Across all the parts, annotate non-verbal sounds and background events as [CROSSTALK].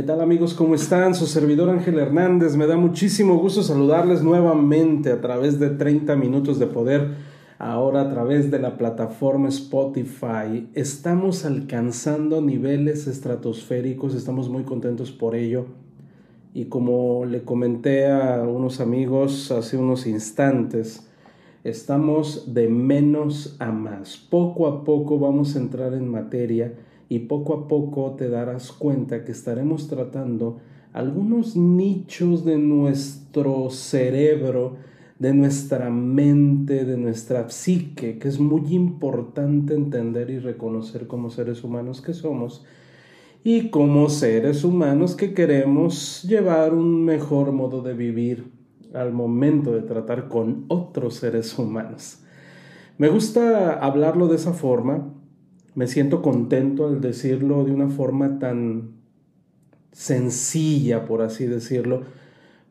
¿Qué tal amigos? ¿Cómo están? Su servidor Ángel Hernández. Me da muchísimo gusto saludarles nuevamente a través de 30 minutos de poder, ahora a través de la plataforma Spotify. Estamos alcanzando niveles estratosféricos, estamos muy contentos por ello. Y como le comenté a unos amigos hace unos instantes, estamos de menos a más. Poco a poco vamos a entrar en materia y poco a poco te darás cuenta que estaremos tratando algunos nichos de nuestro cerebro, de nuestra mente, de nuestra psique, que es muy importante entender y reconocer como seres humanos que somos y como seres humanos que queremos llevar un mejor modo de vivir al momento de tratar con otros seres humanos. Me gusta hablarlo de esa forma me siento contento al decirlo de una forma tan sencilla, por así decirlo,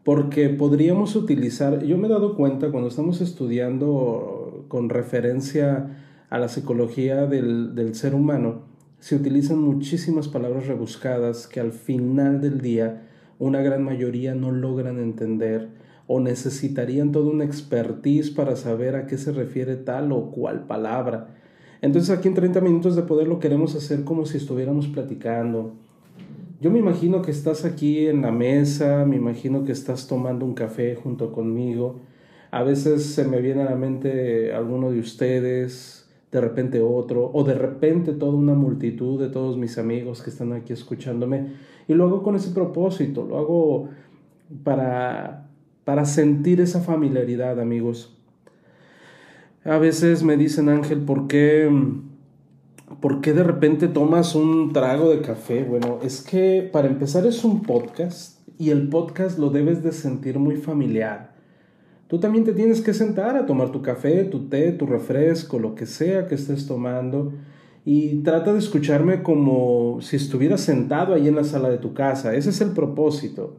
porque podríamos utilizar, yo me he dado cuenta cuando estamos estudiando con referencia a la psicología del, del ser humano, se utilizan muchísimas palabras rebuscadas que al final del día una gran mayoría no logran entender o necesitarían toda una expertise para saber a qué se refiere tal o cual palabra. Entonces aquí en 30 minutos de poder lo queremos hacer como si estuviéramos platicando. Yo me imagino que estás aquí en la mesa, me imagino que estás tomando un café junto conmigo. A veces se me viene a la mente alguno de ustedes, de repente otro, o de repente toda una multitud de todos mis amigos que están aquí escuchándome. Y lo hago con ese propósito, lo hago para, para sentir esa familiaridad, amigos. A veces me dicen, Ángel, ¿por qué, ¿por qué de repente tomas un trago de café? Bueno, es que para empezar es un podcast y el podcast lo debes de sentir muy familiar. Tú también te tienes que sentar a tomar tu café, tu té, tu refresco, lo que sea que estés tomando y trata de escucharme como si estuvieras sentado ahí en la sala de tu casa. Ese es el propósito.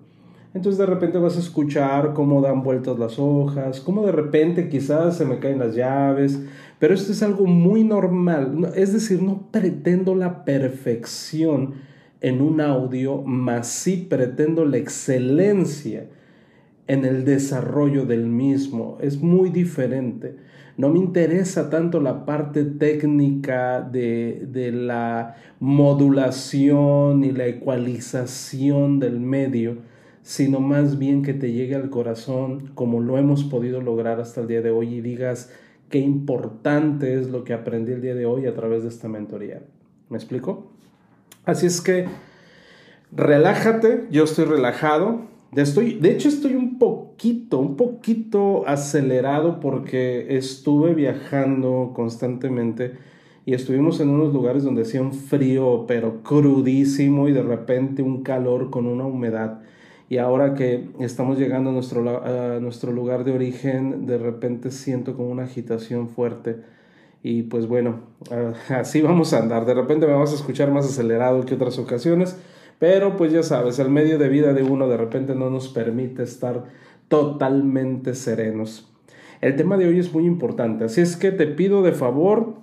Entonces de repente vas a escuchar cómo dan vueltas las hojas, cómo de repente quizás se me caen las llaves, pero esto es algo muy normal. Es decir, no pretendo la perfección en un audio, más sí pretendo la excelencia en el desarrollo del mismo. Es muy diferente. No me interesa tanto la parte técnica de, de la modulación y la ecualización del medio, sino más bien que te llegue al corazón como lo hemos podido lograr hasta el día de hoy y digas qué importante es lo que aprendí el día de hoy a través de esta mentoría. ¿Me explico? Así es que relájate, yo estoy relajado. Estoy, de hecho estoy un poquito, un poquito acelerado porque estuve viajando constantemente y estuvimos en unos lugares donde hacía un frío pero crudísimo y de repente un calor con una humedad y ahora que estamos llegando a nuestro, a nuestro lugar de origen, de repente siento como una agitación fuerte. Y pues bueno, ah, [LAUGHS] así vamos a andar. De repente me vas a escuchar más acelerado que otras ocasiones, pero pues ya sabes, el medio de vida de uno de repente no nos permite estar totalmente serenos. El tema de hoy es muy importante, así es que te pido de favor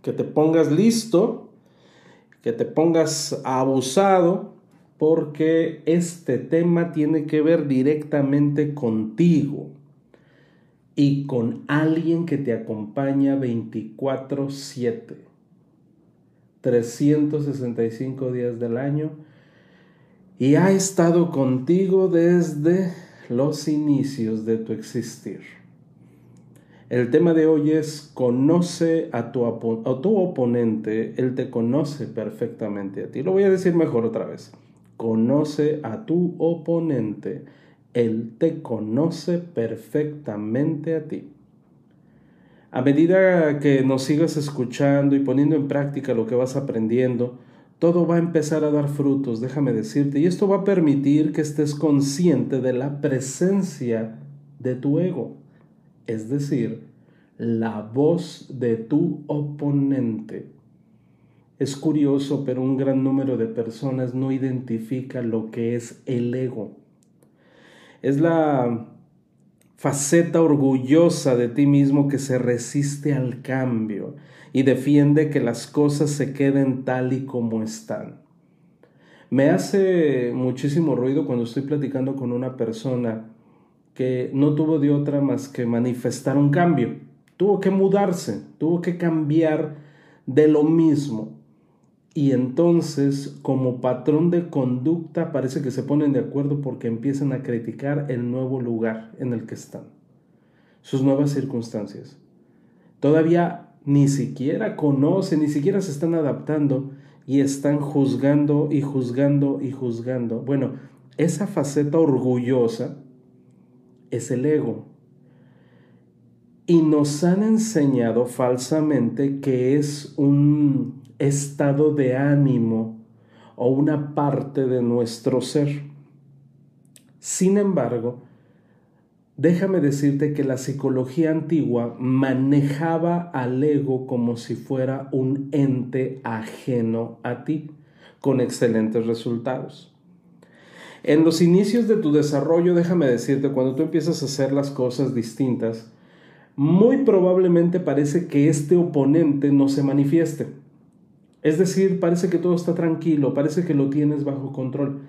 que te pongas listo, que te pongas abusado porque este tema tiene que ver directamente contigo y con alguien que te acompaña 24/7, 365 días del año y ha estado contigo desde los inicios de tu existir. El tema de hoy es conoce a tu, a tu oponente, él te conoce perfectamente a ti. Lo voy a decir mejor otra vez. Conoce a tu oponente. Él te conoce perfectamente a ti. A medida que nos sigas escuchando y poniendo en práctica lo que vas aprendiendo, todo va a empezar a dar frutos, déjame decirte, y esto va a permitir que estés consciente de la presencia de tu ego, es decir, la voz de tu oponente. Es curioso, pero un gran número de personas no identifica lo que es el ego. Es la faceta orgullosa de ti mismo que se resiste al cambio y defiende que las cosas se queden tal y como están. Me hace muchísimo ruido cuando estoy platicando con una persona que no tuvo de otra más que manifestar un cambio. Tuvo que mudarse, tuvo que cambiar de lo mismo. Y entonces, como patrón de conducta, parece que se ponen de acuerdo porque empiezan a criticar el nuevo lugar en el que están, sus nuevas circunstancias. Todavía ni siquiera conocen, ni siquiera se están adaptando y están juzgando y juzgando y juzgando. Bueno, esa faceta orgullosa es el ego. Y nos han enseñado falsamente que es un estado de ánimo o una parte de nuestro ser. Sin embargo, déjame decirte que la psicología antigua manejaba al ego como si fuera un ente ajeno a ti, con excelentes resultados. En los inicios de tu desarrollo, déjame decirte, cuando tú empiezas a hacer las cosas distintas, muy probablemente parece que este oponente no se manifieste. Es decir, parece que todo está tranquilo, parece que lo tienes bajo control.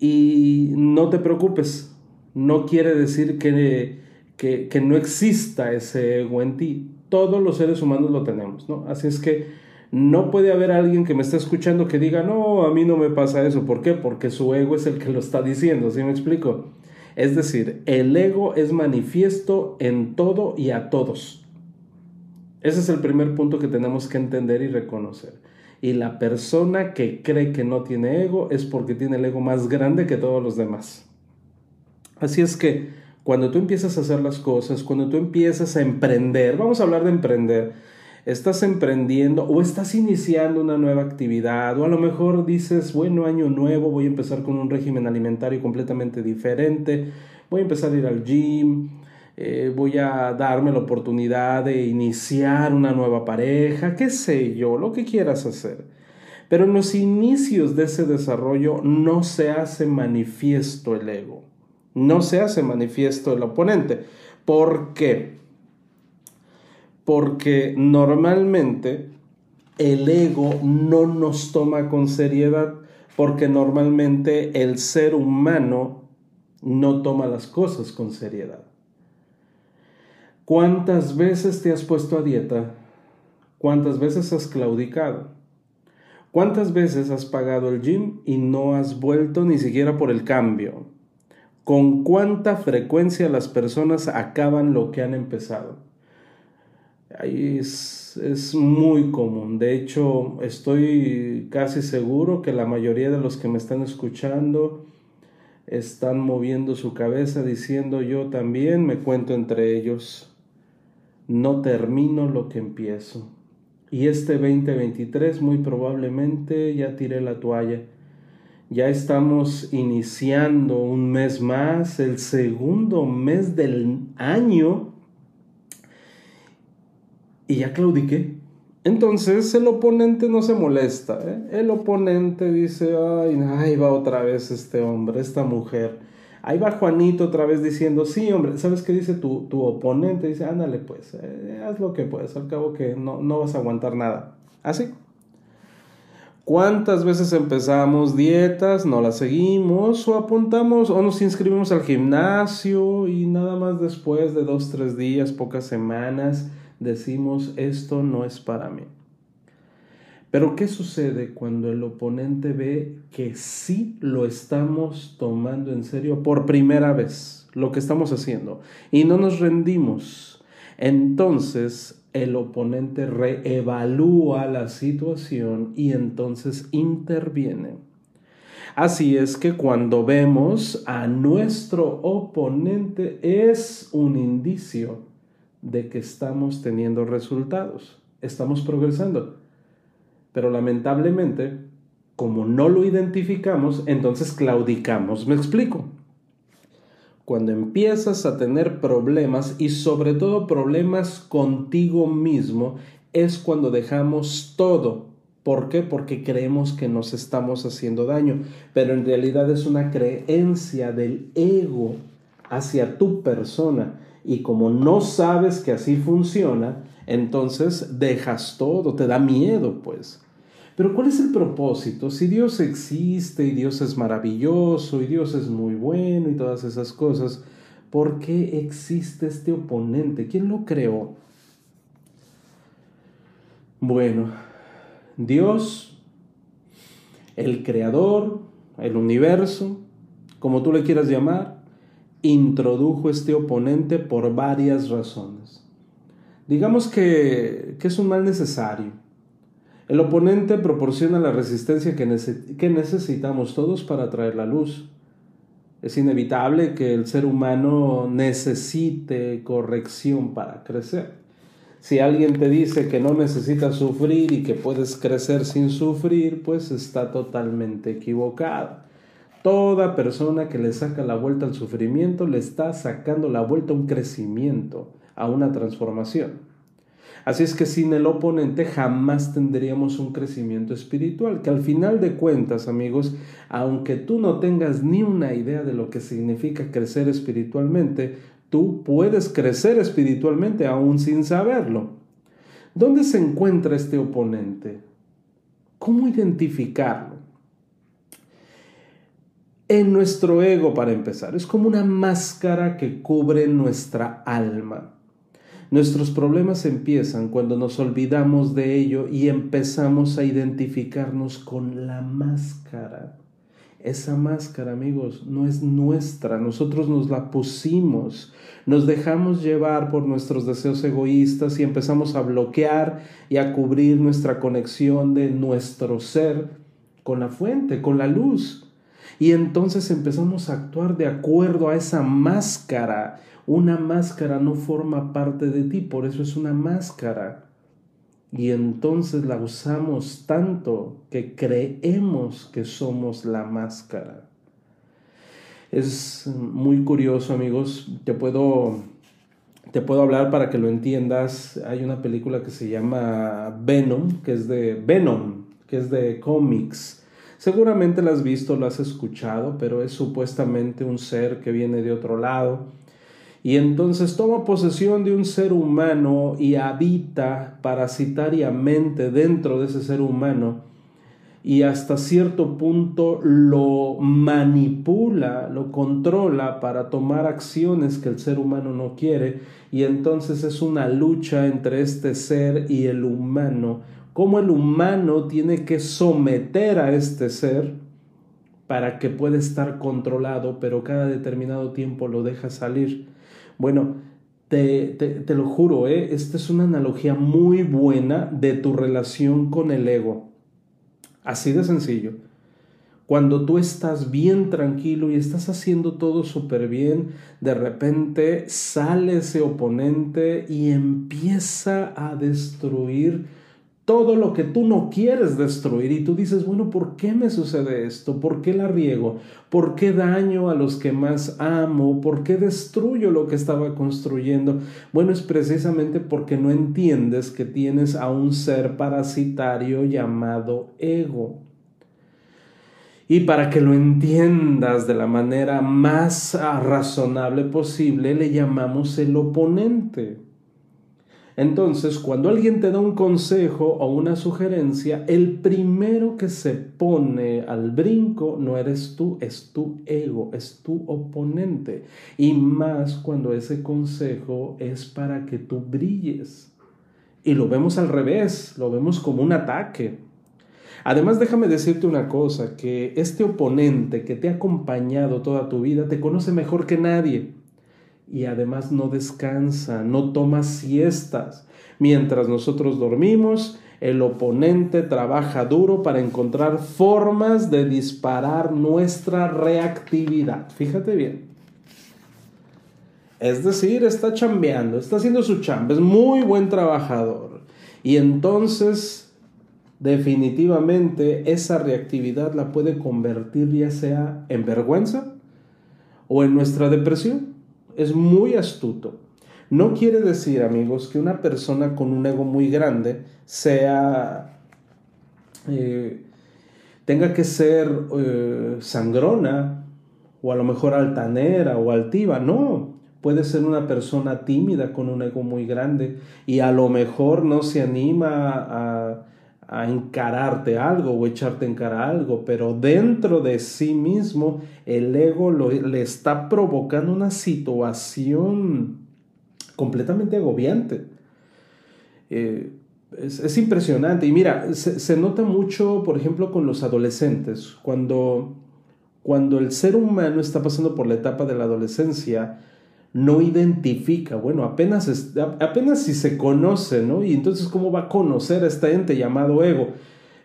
Y no te preocupes, no quiere decir que, que, que no exista ese ego en ti. Todos los seres humanos lo tenemos, ¿no? Así es que no puede haber alguien que me esté escuchando que diga, no, a mí no me pasa eso. ¿Por qué? Porque su ego es el que lo está diciendo, ¿sí me explico? Es decir, el ego es manifiesto en todo y a todos. Ese es el primer punto que tenemos que entender y reconocer. Y la persona que cree que no tiene ego es porque tiene el ego más grande que todos los demás. Así es que cuando tú empiezas a hacer las cosas, cuando tú empiezas a emprender, vamos a hablar de emprender, estás emprendiendo o estás iniciando una nueva actividad o a lo mejor dices, bueno, año nuevo, voy a empezar con un régimen alimentario completamente diferente, voy a empezar a ir al gym, eh, voy a darme la oportunidad de iniciar una nueva pareja, qué sé yo, lo que quieras hacer. Pero en los inicios de ese desarrollo no se hace manifiesto el ego, no se hace manifiesto el oponente. ¿Por qué? porque normalmente el ego no nos toma con seriedad, porque normalmente el ser humano no toma las cosas con seriedad. ¿Cuántas veces te has puesto a dieta? ¿Cuántas veces has claudicado? ¿Cuántas veces has pagado el gym y no has vuelto ni siquiera por el cambio? ¿Con cuánta frecuencia las personas acaban lo que han empezado? Ahí es, es, muy común. De hecho, estoy casi seguro que la mayoría de los que me están escuchando están moviendo su cabeza diciendo yo también me cuento entre ellos. No termino lo que empiezo. Y este 2023 muy probablemente ya tiré la toalla. Ya estamos iniciando un mes más, el segundo mes del año y ya claudiqué. Entonces el oponente no se molesta. ¿eh? El oponente dice, ay, va otra vez este hombre, esta mujer. Ahí va Juanito otra vez diciendo, sí, hombre, ¿sabes qué dice tu, tu oponente? Dice, ándale pues, eh, haz lo que puedes, al cabo que no, no vas a aguantar nada. Así. ¿Cuántas veces empezamos dietas, no las seguimos, o apuntamos, o nos inscribimos al gimnasio y nada más después de dos, tres días, pocas semanas, decimos esto no es para mí. Pero ¿qué sucede cuando el oponente ve que sí lo estamos tomando en serio por primera vez, lo que estamos haciendo, y no nos rendimos? Entonces el oponente reevalúa la situación y entonces interviene. Así es que cuando vemos a nuestro oponente es un indicio de que estamos teniendo resultados, estamos progresando. Pero lamentablemente Como no lo identificamos, entonces claudicamos. ¿Me explico? Cuando empiezas a tener problemas y sobre todo problemas contigo mismo, es cuando dejamos todo. ¿Por qué? Porque creemos que nos estamos haciendo daño, pero en realidad es una creencia del ego hacia tu persona. Y como no sabes que así funciona, entonces dejas todo, te da miedo, pues. Pero ¿cuál es el propósito? Si Dios existe y Dios es maravilloso y Dios es muy bueno y todas esas cosas, ¿por qué existe este oponente? ¿Quién lo creó? Bueno, Dios, el creador, el universo, como tú le quieras llamar, introdujo este oponente por varias razones. Digamos que, es un mal necesario. El oponente proporciona la resistencia que, necesitamos todos para traer la luz. Es inevitable que el ser humano necesite corrección para crecer. Si alguien te dice que no necesitas sufrir y que puedes crecer sin sufrir, pues está totalmente equivocado. Toda persona que le saca la vuelta al sufrimiento le está sacando la vuelta a un crecimiento, a una transformación. Así es que sin el oponente jamás tendríamos un crecimiento espiritual, que al final de cuentas, amigos, aunque tú no tengas ni una idea de lo que significa crecer espiritualmente, tú puedes crecer espiritualmente aún sin saberlo. ¿Dónde se encuentra este oponente? ¿Cómo identificarlo? en nuestro ego para empezar. Es como una máscara que cubre nuestra alma. Nuestros problemas empiezan cuando nos olvidamos de ello y empezamos a identificarnos con la máscara. Esa máscara, amigos, no es nuestra, nosotros nos la pusimos, nos dejamos llevar por nuestros deseos egoístas y empezamos a bloquear y a cubrir nuestra conexión de nuestro ser con la fuente, con la luz. Y entonces empezamos a actuar de acuerdo a esa máscara. Una máscara no forma parte de ti, por eso es una máscara. Y entonces la usamos tanto que creemos que somos la máscara. Es muy curioso, amigos. Te puedo, te puedo hablar para que lo entiendas. Hay una película que se llama Venom, que es de Venom, que es de cómics Seguramente la has visto, lo has escuchado, pero es supuestamente un ser que viene de otro lado. Y entonces toma posesión de un ser humano y habita parasitariamente dentro de ese ser humano y hasta cierto punto lo manipula, lo controla para tomar acciones que el ser humano no quiere y entonces es una lucha entre este ser y el humano cómo el humano tiene que someter a este ser para que pueda estar controlado, pero cada determinado tiempo lo deja salir. Bueno, te, te, lo juro, ¿eh? esta es una analogía muy buena de tu relación con el ego. Así de sencillo. Cuando tú estás bien tranquilo y estás haciendo todo súper bien, de repente sale ese oponente y empieza a destruir todo lo que tú no quieres destruir y tú dices, bueno, ¿por qué me sucede esto? ¿Por qué la riego? ¿Por qué daño a los que más amo? ¿Por qué destruyo lo que estaba construyendo? Bueno, es precisamente porque no entiendes que tienes a un ser parasitario llamado ego. Y para que lo entiendas de la manera más razonable posible, le llamamos el oponente. Entonces, cuando alguien te da un consejo o una sugerencia, el primero que se pone al brinco no eres tú, es tu ego, es tu oponente. Y más cuando ese consejo es para que tú brilles. Y lo vemos al revés, lo vemos como un ataque. Además, déjame decirte una cosa, que este oponente que te ha acompañado toda tu vida te conoce mejor que nadie y además no descansa, no toma siestas. Mientras nosotros dormimos, el oponente trabaja duro para encontrar formas de disparar nuestra reactividad. Fíjate bien. Es decir, está chambeando, está haciendo su chamba, es muy buen trabajador. Y entonces definitivamente esa reactividad la puede convertir ya sea en vergüenza o en nuestra depresión. Es muy astuto. No quiere decir, amigos, que una persona con un ego muy grande sea... Eh, tenga que ser eh, sangrona o a lo mejor altanera o altiva. No, puede ser una persona tímida con un ego muy grande y a lo mejor no se anima a, a encararte algo o echarte en cara algo, pero dentro de sí mismo el ego le está provocando una situación completamente agobiante. Eh, es, impresionante. Y mira, se, nota mucho, por ejemplo, con los adolescentes. Cuando, cuando el ser humano está pasando por la etapa de la adolescencia, no identifica, bueno, apenas, apenas si se conoce, ¿no? Y entonces, ¿cómo va a conocer a este ente llamado ego?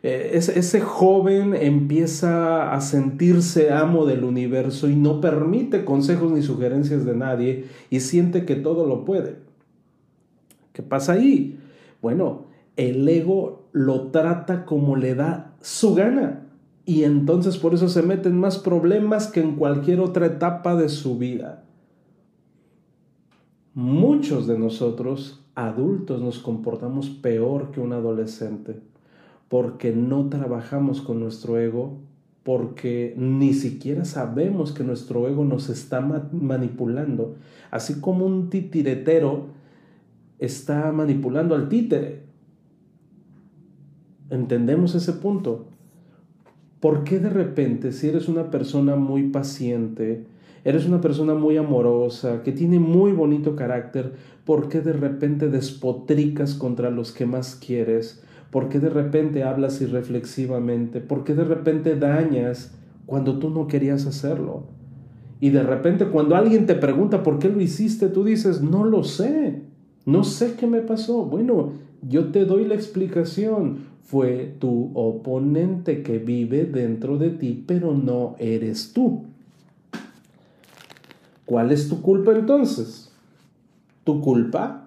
Eh, ese, joven empieza a sentirse amo del universo y no permite consejos ni sugerencias de nadie y siente que todo lo puede. ¿Qué pasa ahí? Bueno, el ego lo trata como le da su gana y entonces por eso se meten más problemas que en cualquier otra etapa de su vida. Muchos de nosotros, adultos, nos comportamos peor que un adolescente porque no trabajamos con nuestro ego, porque ni siquiera sabemos que nuestro ego nos está manipulando, así como un titiretero está manipulando al títere. ¿Entendemos ese punto? ¿Por qué de repente, si eres una persona muy paciente, eres una persona muy amorosa, que tiene muy bonito carácter, ¿por qué de repente despotricas contra los que más quieres? ¿Por qué de repente hablas irreflexivamente? ¿Por qué de repente dañas cuando tú no querías hacerlo? Y de repente cuando alguien te pregunta por qué lo hiciste, tú dices, no lo sé, no sé qué me pasó. Bueno, yo te doy la explicación. Fue tu oponente que vive dentro de ti, pero no eres tú. ¿Cuál es tu culpa entonces? Tu culpa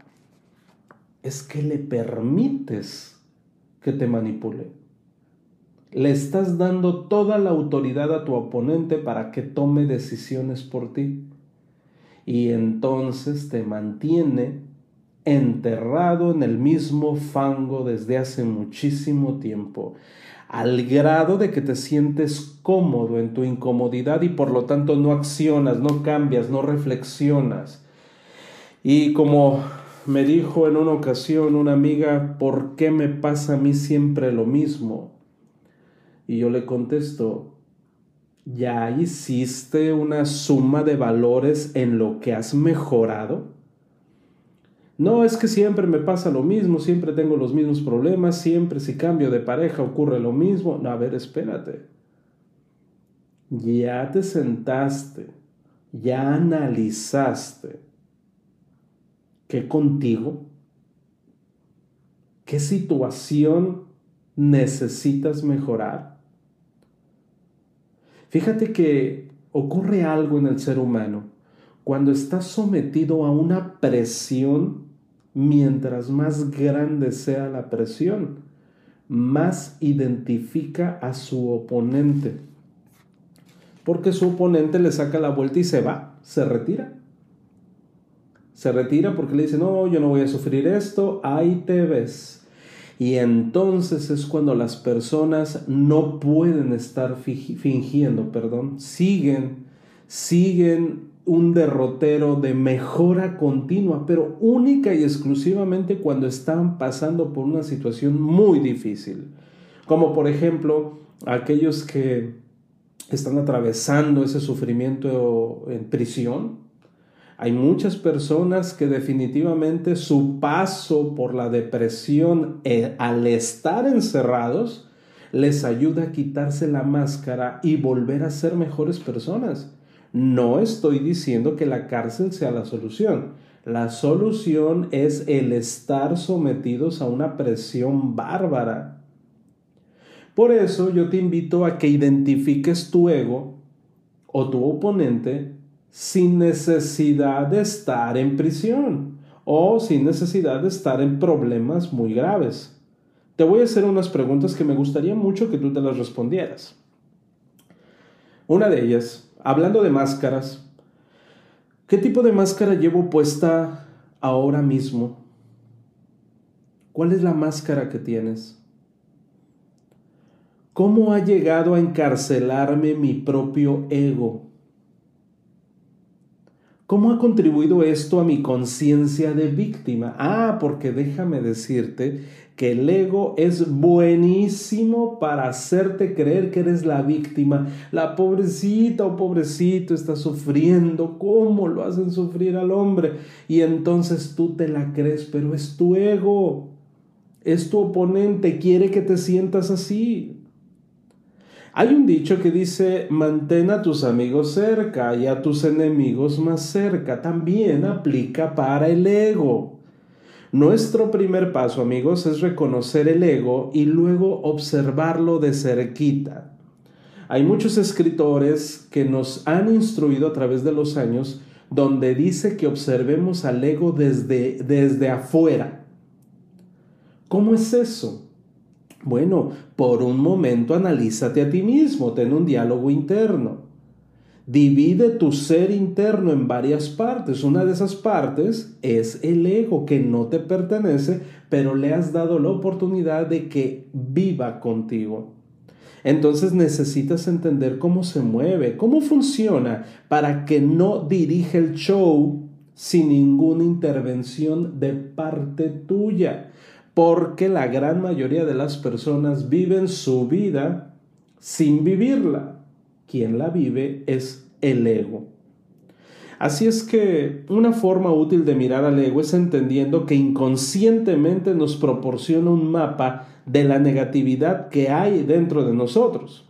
es que le permites que te manipule. Le estás dando toda la autoridad a tu oponente para que tome decisiones por ti. Y entonces te mantiene enterrado en el mismo fango desde hace muchísimo tiempo al grado de que te sientes cómodo en tu incomodidad y por lo tanto no accionas, no cambias, no reflexionas. Y como me dijo en una ocasión una amiga, ¿por qué me pasa a mí siempre lo mismo? Y yo le contesto, ¿ya hiciste una suma de valores en lo que has mejorado? No es que siempre me pasa lo mismo, siempre tengo los mismos problemas, siempre si cambio de pareja ocurre lo mismo. No, a ver, espérate. Ya te sentaste, ya analizaste qué contigo, qué situación necesitas mejorar. Fíjate que ocurre algo en el ser humano cuando está sometido a una presión mientras más grande sea la presión, más identifica a su oponente. Porque su oponente le saca la vuelta y se va, se retira. Se retira porque le dice, no, yo no voy a sufrir esto, ahí te ves. Y entonces es cuando las personas no pueden estar fingiendo, perdón, siguen, siguen un derrotero de mejora continua, pero única y exclusivamente cuando están pasando por una situación muy difícil. Como por ejemplo aquellos que están atravesando ese sufrimiento en prisión. Hay muchas personas que definitivamente su paso por la depresión eh, al estar encerrados les ayuda a quitarse la máscara y volver a ser mejores personas. No estoy diciendo que la cárcel sea la solución. La solución es el estar sometidos a una presión bárbara. Por eso yo te invito a que identifiques tu ego o tu oponente sin necesidad de estar en prisión o sin necesidad de estar en problemas muy graves. te voy a hacer unas preguntas que me gustaría mucho que tú te las respondieras. Una de ellas, hablando de máscaras, ¿qué tipo de máscara llevo puesta ahora mismo? ¿Cuál es la máscara que tienes? ¿Cómo ha llegado a encarcelarme mi propio ego? ¿Cómo ha contribuido esto a mi conciencia de víctima? Ah, porque déjame decirte que el ego es buenísimo para hacerte creer que eres la víctima. La pobrecita o pobrecito está sufriendo. ¿Cómo lo hacen sufrir al hombre? Y entonces tú te la crees, pero es tu ego. Es tu oponente, quiere que te sientas así. Hay un dicho que dice, mantén a tus amigos cerca y a tus enemigos más cerca. También aplica para el ego. Nuestro primer paso, amigos, es reconocer el ego y luego observarlo de cerquita. Hay muchos escritores que nos han instruido a través de los años donde dice que observemos al ego desde, desde afuera. ¿Cómo es eso? Bueno, por un momento analízate a ti mismo, ten un diálogo interno. Divide tu ser interno en varias partes. Una de esas partes es el ego que no te pertenece, pero le has dado la oportunidad de que viva contigo. Entonces necesitas entender cómo se mueve, cómo funciona, para que no dirija el show sin ninguna intervención de parte tuya porque la gran mayoría de las personas viven su vida sin vivirla. Quien la vive es el ego. Así es que una forma útil de mirar al ego es entendiendo que inconscientemente nos proporciona un mapa de la negatividad que hay dentro de nosotros.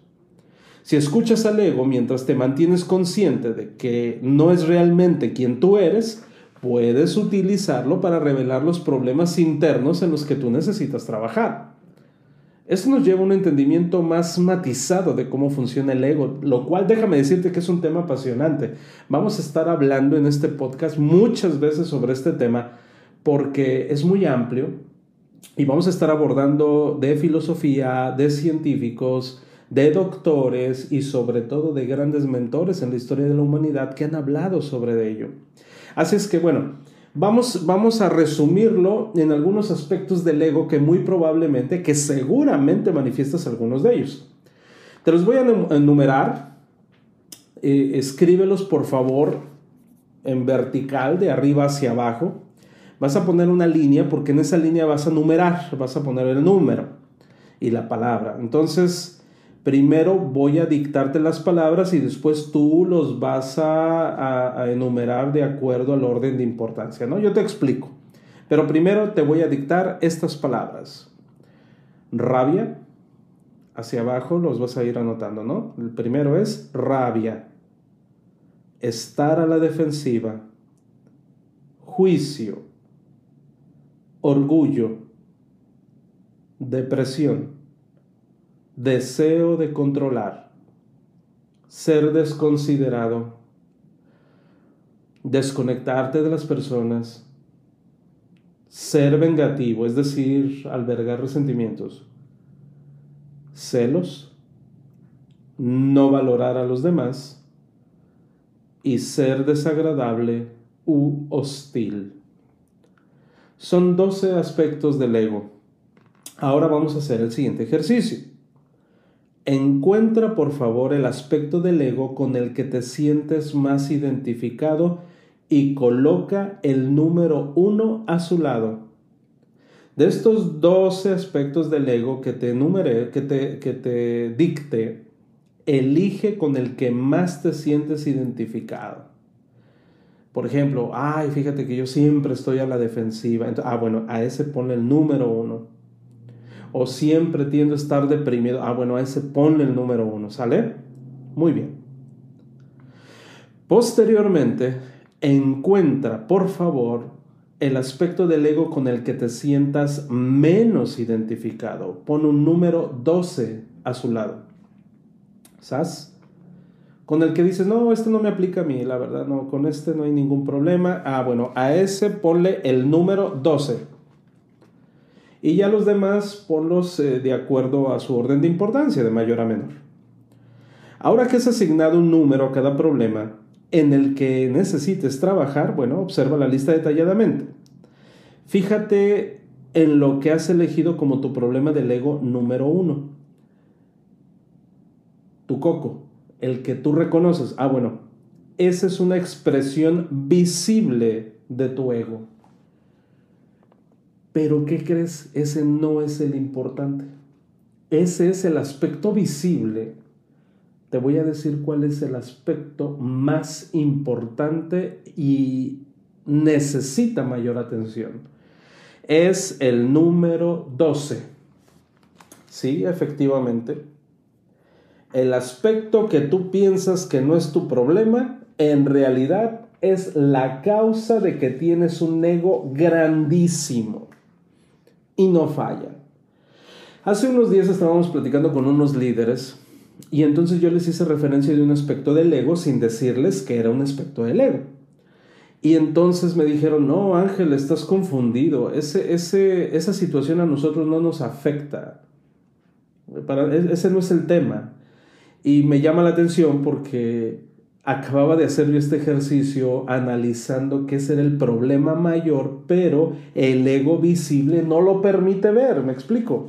Si escuchas al ego mientras te mantienes consciente de que no es realmente quien tú eres, puedes utilizarlo para revelar los problemas internos en los que tú necesitas trabajar. Esto nos lleva a un entendimiento más matizado de cómo funciona el ego, lo cual déjame decirte que es un tema apasionante. Vamos a estar hablando en este podcast muchas veces sobre este tema porque es muy amplio y vamos a estar abordando de filosofía, de científicos, de doctores y sobre todo de grandes mentores en la historia de la humanidad que han hablado sobre ello. Así es que bueno, vamos, vamos a resumirlo en algunos aspectos del ego que muy probablemente, que seguramente manifiestas algunos de ellos. Te los voy a enumerar. Eh, escríbelos por favor en vertical, de arriba hacia abajo. Vas a poner una línea porque en esa línea vas a numerar, vas a poner el número y la palabra. Entonces, primero voy a dictarte las palabras y después tú los vas a, enumerar de acuerdo al orden de importancia, ¿no? Yo te explico. Pero primero te voy a dictar estas palabras. Rabia, hacia abajo los vas a ir anotando, ¿no? El primero es rabia, estar a la defensiva, juicio, orgullo, depresión deseo de controlar, ser desconsiderado, desconectarte de las personas, ser vengativo, es decir, albergar resentimientos, celos, no valorar a los demás y ser desagradable u hostil. Son 12 aspectos del ego. Ahora vamos a hacer el siguiente ejercicio. Encuentra por favor el aspecto del ego con el que te sientes más identificado y coloca el número uno a su lado. De estos 12 aspectos del ego que te enumeré, que te, que te dicte, elige con el que más te sientes identificado. Por ejemplo, ay, fíjate que yo siempre estoy a la defensiva. ah, bueno, a ese pone el número uno o siempre tiendo a estar deprimido. Ah, bueno, a ese ponle el número uno, ¿sale? Muy bien. Posteriormente, encuentra, por favor, el aspecto del ego con el que te sientas menos identificado. Pon un número 12 a su lado. ¿Sabes? Con el que dices, no, este no me aplica a mí, la verdad, no, con este no hay ningún problema. Ah, bueno, a ese ponle el número 12 Y ya los demás ponlos eh, de acuerdo a su orden de importancia, de mayor a menor. Ahora que has asignado un número a cada problema en el que necesites trabajar, bueno, observa la lista detalladamente. Fíjate en lo que has elegido como tu problema del ego número uno. Tu coco, el que tú reconoces. Ah, bueno, esa es una expresión visible de tu ego. Pero ¿qué crees? Ese no es el importante. Ese es el aspecto visible. Te voy a decir cuál es el aspecto más importante y necesita mayor atención. Es el número 12. Sí, efectivamente. El aspecto que tú piensas que no es tu problema, en realidad es la causa de que tienes un ego grandísimo y no falla. Hace unos días estábamos platicando con unos líderes y entonces yo les hice referencia de un aspecto del ego sin decirles que era un aspecto del ego. Y entonces me dijeron, no, Ángel, estás confundido. Ese, ese, esa situación a nosotros no nos afecta. Para, e, ese no es el tema. Y me llama la atención porque acababa de hacer yo este ejercicio analizando qué será el problema mayor, pero el ego visible no lo permite ver, me explico.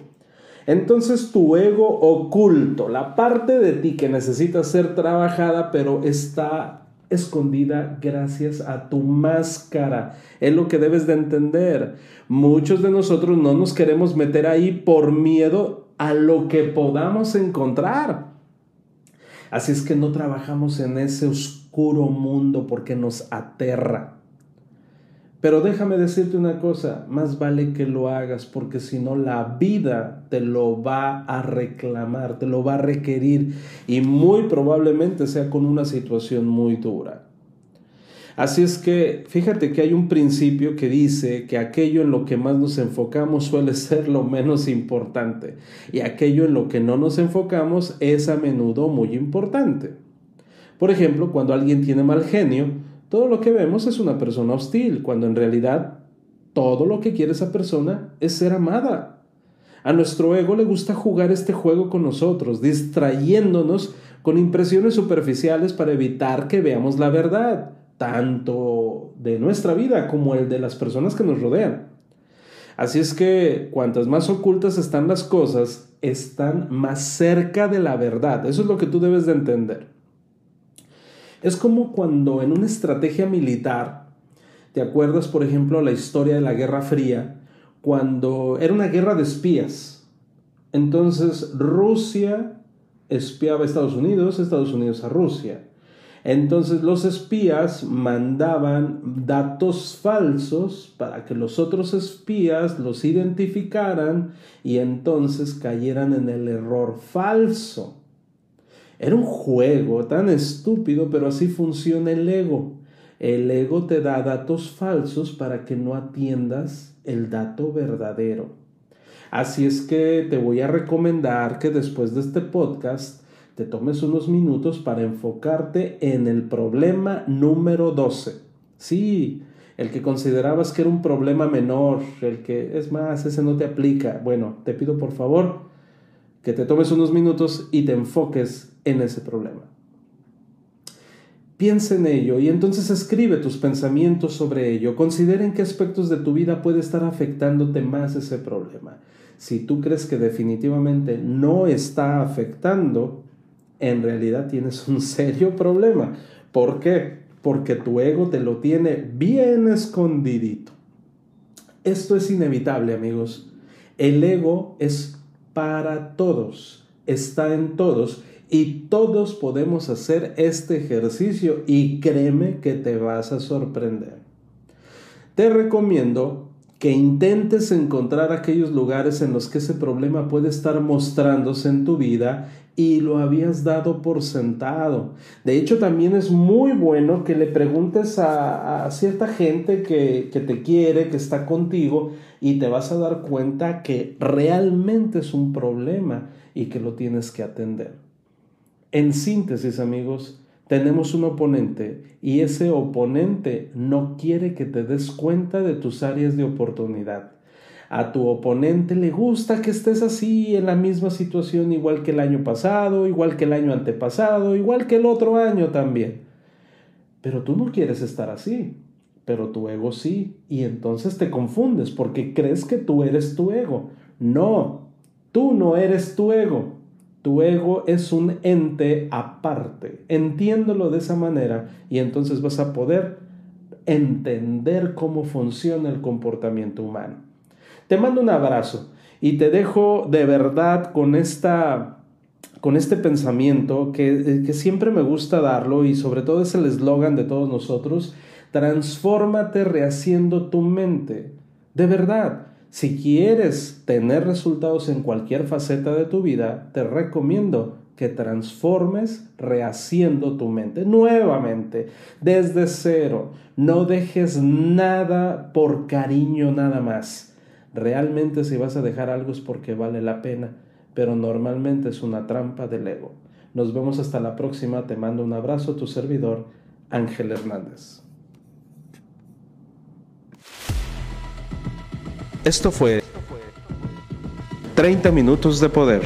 Entonces tu ego oculto, la parte de ti que necesita ser trabajada, pero está escondida gracias a tu máscara. Es lo que debes de entender. Muchos de nosotros no nos queremos meter ahí por miedo a lo que podamos encontrar. Así es que no trabajamos en ese oscuro mundo porque nos aterra. Pero déjame decirte una cosa, más vale que lo hagas porque si no la vida te lo va a reclamar, te lo va a requerir y muy probablemente sea con una situación muy dura. Así es que fíjate que hay un principio que dice que aquello en lo que más nos enfocamos suele [LAUGHS] ser lo menos importante y aquello en lo que no nos enfocamos es a menudo muy importante. Por ejemplo, cuando alguien tiene mal genio, todo lo que vemos es una persona hostil, cuando en realidad todo lo que quiere esa persona es ser amada. A nuestro ego le gusta jugar este juego con nosotros, distrayéndonos con impresiones superficiales para evitar que veamos la verdad tanto de nuestra vida como el de las personas que nos rodean. Así es que cuantas más ocultas están las cosas, están más cerca de la verdad. Eso es lo que tú debes de entender. Es como cuando en una estrategia militar, ¿te acuerdas por ejemplo la historia de la Guerra Fría? Cuando era una guerra de espías. Entonces Rusia espiaba a Estados Unidos, Estados Unidos a Rusia. Entonces los espías mandaban datos falsos para que los otros espías los identificaran y entonces cayeran en el error falso. Era un juego tan estúpido, pero así funciona el ego. El ego te da datos falsos para que no atiendas el dato verdadero. Así es que te voy a recomendar que después de este podcast te tomes unos minutos para enfocarte en el problema número 12. Sí, el que considerabas que era un problema menor, el que es más, ese no te aplica. Bueno, te pido por favor que te tomes unos minutos y te enfoques en ese problema. Piensa en ello y entonces escribe tus pensamientos sobre ello. Considera en qué aspectos de tu vida puede estar afectándote más ese problema. Si tú crees que definitivamente no está afectando, en realidad tienes un serio problema. ¿Por qué? Porque tu ego te lo tiene bien escondidito. Esto es inevitable, amigos. El ego es para todos, está en todos y todos podemos hacer este ejercicio y créeme que te vas a sorprender. Te recomiendo que intentes encontrar aquellos lugares en los que ese problema puede estar mostrándose en tu vida y lo habías dado por sentado. De hecho, también es muy bueno que le preguntes a, cierta gente que, que te quiere, que está contigo, y te vas a dar cuenta que realmente es un problema y que lo tienes que atender. En síntesis, amigos, tenemos un oponente y ese oponente no quiere que te des cuenta de tus áreas de oportunidad. A tu oponente le gusta que estés así en la misma situación igual que el año pasado, igual que el año antepasado, igual que el otro año también. Pero tú no quieres estar así, pero tu ego sí, y entonces te confundes porque crees que tú eres tu ego. No, tú no eres tu ego. Tu ego es un ente aparte. Entiéndelo de esa manera y entonces vas a poder entender cómo funciona el comportamiento humano. Te mando un abrazo y te dejo de verdad con esta con este pensamiento que, que siempre me gusta darlo y sobre todo es el eslogan de todos nosotros, transfórmate rehaciendo tu mente. De verdad, si quieres tener resultados en cualquier faceta de tu vida, te recomiendo que transformes rehaciendo tu mente nuevamente, desde cero. No dejes nada por cariño nada más. Realmente si vas a dejar algo es porque vale la pena, pero normalmente es una trampa del ego. Nos vemos hasta la próxima. Te mando un abrazo, tu servidor, Ángel Hernández. Esto fue 30 minutos de poder.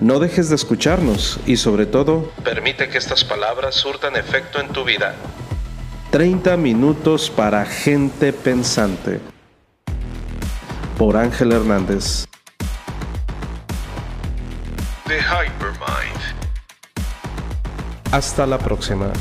No dejes de escucharnos y sobre todo, permite que estas palabras surtan efecto en tu vida. 30 minutos para gente pensante por Ángel Hernández. The Hypermind. Hasta la próxima.